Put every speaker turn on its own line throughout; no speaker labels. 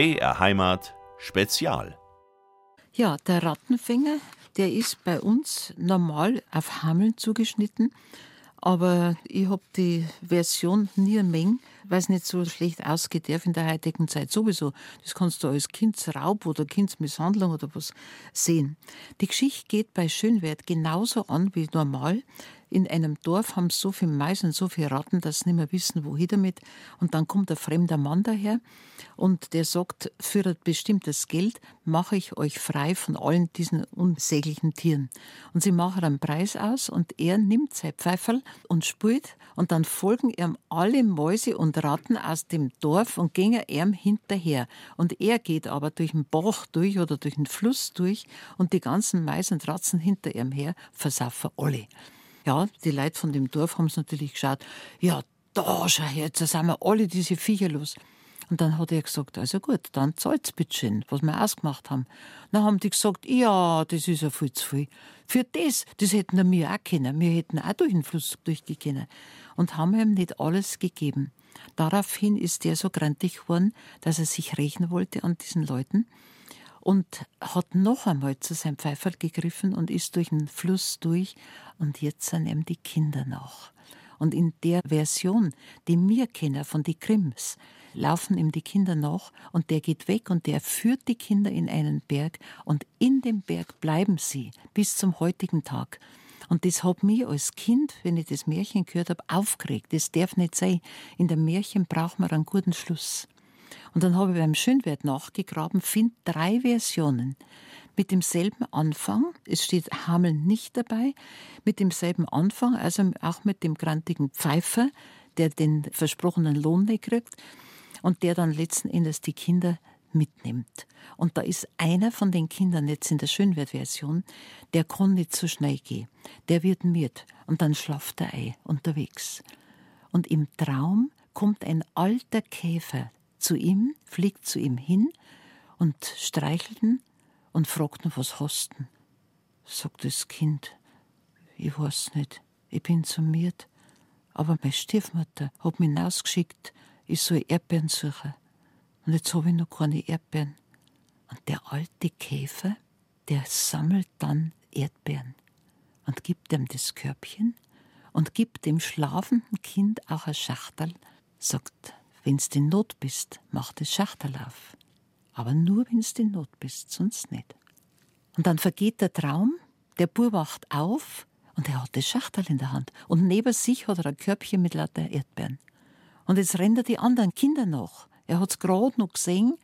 BR Heimat Spezial.
Ja, der Rattenfänger, der ist bei uns normal auf Hameln zugeschnitten, aber ich habe die Version nie eine Es nicht so schlecht ausgeht darf in der heutigen Zeit sowieso. Das kannst du als Kindsraub oder Kindsmisshandlung oder was sehen. Die Geschichte geht bei Schönwert genauso an wie normal in einem Dorf haben so viel Mais und so viele Ratten, dass sie nicht mehr wissen, wohin damit. Und dann kommt ein fremder Mann daher und der sagt, für ein bestimmtes Geld mache ich euch frei von allen diesen unsäglichen Tieren. Und sie machen einen Preis aus und er nimmt sein Pfeiferl und spielt und dann folgen ihm alle Mäuse und Ratten aus dem Dorf und gehen ihm hinterher. Und er geht aber durch den Bach durch oder durch den Fluss durch und die ganzen Mais und Ratzen hinter ihm her versaufen alle. Ja, die Leute von dem Dorf haben es natürlich geschaut. Ja, da schau her, jetzt sind wir alle diese Viecher los. Und dann hat er gesagt, also gut, dann zahlt's bitte schön, was wir ausgemacht haben. Dann haben die gesagt, ja, das ist ja viel zu viel. Für das, das hätten wir auch können. Wir hätten auch durch den Fluss durchgehen Und haben ihm nicht alles gegeben. Daraufhin ist der so grantig geworden, dass er sich rächen wollte an diesen Leuten und hat noch einmal zu seinem Pfeiferl gegriffen und ist durch den Fluss durch und jetzt sind ihm die Kinder nach. Und in der Version, die wir kennen von die Krims, laufen ihm die Kinder nach und der geht weg und der führt die Kinder in einen Berg und in dem Berg bleiben sie bis zum heutigen Tag. Und das hat mich als Kind, wenn ich das Märchen gehört habe, aufgeregt. Das darf nicht sein. In dem Märchen braucht man einen guten Schluss. Und dann habe ich beim Schönwert nachgegraben, finde drei Versionen mit demselben Anfang. Es steht Hameln nicht dabei. Mit demselben Anfang, also auch mit dem grantigen Pfeifer, der den versprochenen Lohn nicht kriegt und der dann letzten Endes die Kinder mitnimmt. Und da ist einer von den Kindern jetzt in der Schönwert-Version, der kann nicht so schnell gehen. Der wird miert und dann schlaft er ein unterwegs. Und im Traum kommt ein alter Käfer zu ihm, fliegt zu ihm hin und streichelt ihn und fragt ihn, was hast du? Sagt das Kind, ich weiß nicht, ich bin summiert, aber meine Stiefmutter hat mich hinausgeschickt, ich soll Erdbeeren suchen. Und jetzt habe ich noch keine Erdbeeren. Und der alte Käfer, der sammelt dann Erdbeeren und gibt ihm das Körbchen und gibt dem schlafenden Kind auch ein Schachtel, sagt, Wenn's in Not bist, mach das Schachtel auf. Aber nur wenn's in Not bist, sonst nicht. Und dann vergeht der Traum, der Bub wacht auf und er hat das Schachtel in der Hand. Und neben sich hat er ein Körbchen mit lauter Erdbeeren. Und jetzt rennt er die anderen Kinder nach. Er hat's gerade noch gesehen,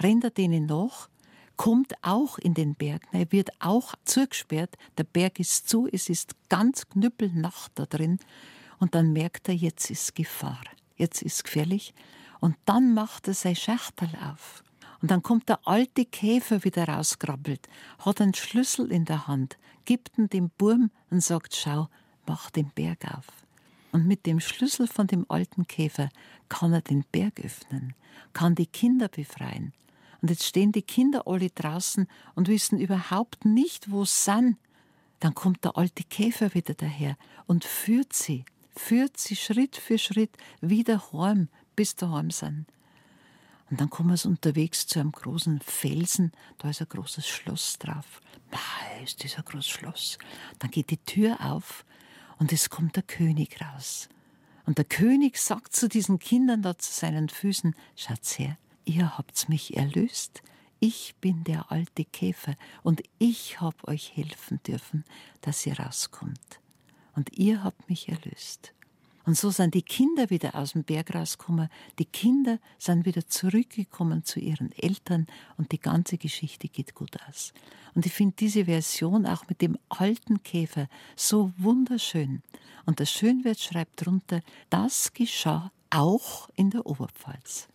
rennt er denen nach, kommt auch in den Berg, er wird auch zugesperrt, der Berg ist zu, es ist ganz knüppelnacht da drin. Und dann merkt er, jetzt ist Gefahr jetzt ist gefährlich. Und dann macht er sein Schachtel auf. Und dann kommt der alte Käfer wieder rauskrabbelt, hat einen Schlüssel in der Hand, gibt ihn dem Burm und sagt, schau, mach den Berg auf. Und mit dem Schlüssel von dem alten Käfer kann er den Berg öffnen, kann die Kinder befreien. Und jetzt stehen die Kinder alle draußen und wissen überhaupt nicht, wo sie sind. Dann kommt der alte Käfer wieder daher und führt sie führt sie Schritt für Schritt wieder heim, bis daheim sind. Und dann kommen sie unterwegs zu einem großen Felsen, da ist ein großes Schloss drauf. Mei, ist das ein großes Schloss. Dann geht die Tür auf und es kommt der König raus. Und der König sagt zu diesen Kindern da zu seinen Füßen, Schatz her, ihr habt's mich erlöst. Ich bin der alte Käfer und ich hab euch helfen dürfen, dass ihr rauskommt und ihr habt mich erlöst. Und so sind die Kinder wieder aus dem Berg rausgekommen, die Kinder sind wieder zurückgekommen zu ihren Eltern und die ganze Geschichte geht gut aus. Und ich finde diese Version auch mit dem alten Käfer so wunderschön. Und der Schönwert schreibt drunter, das geschah auch in der Oberpfalz.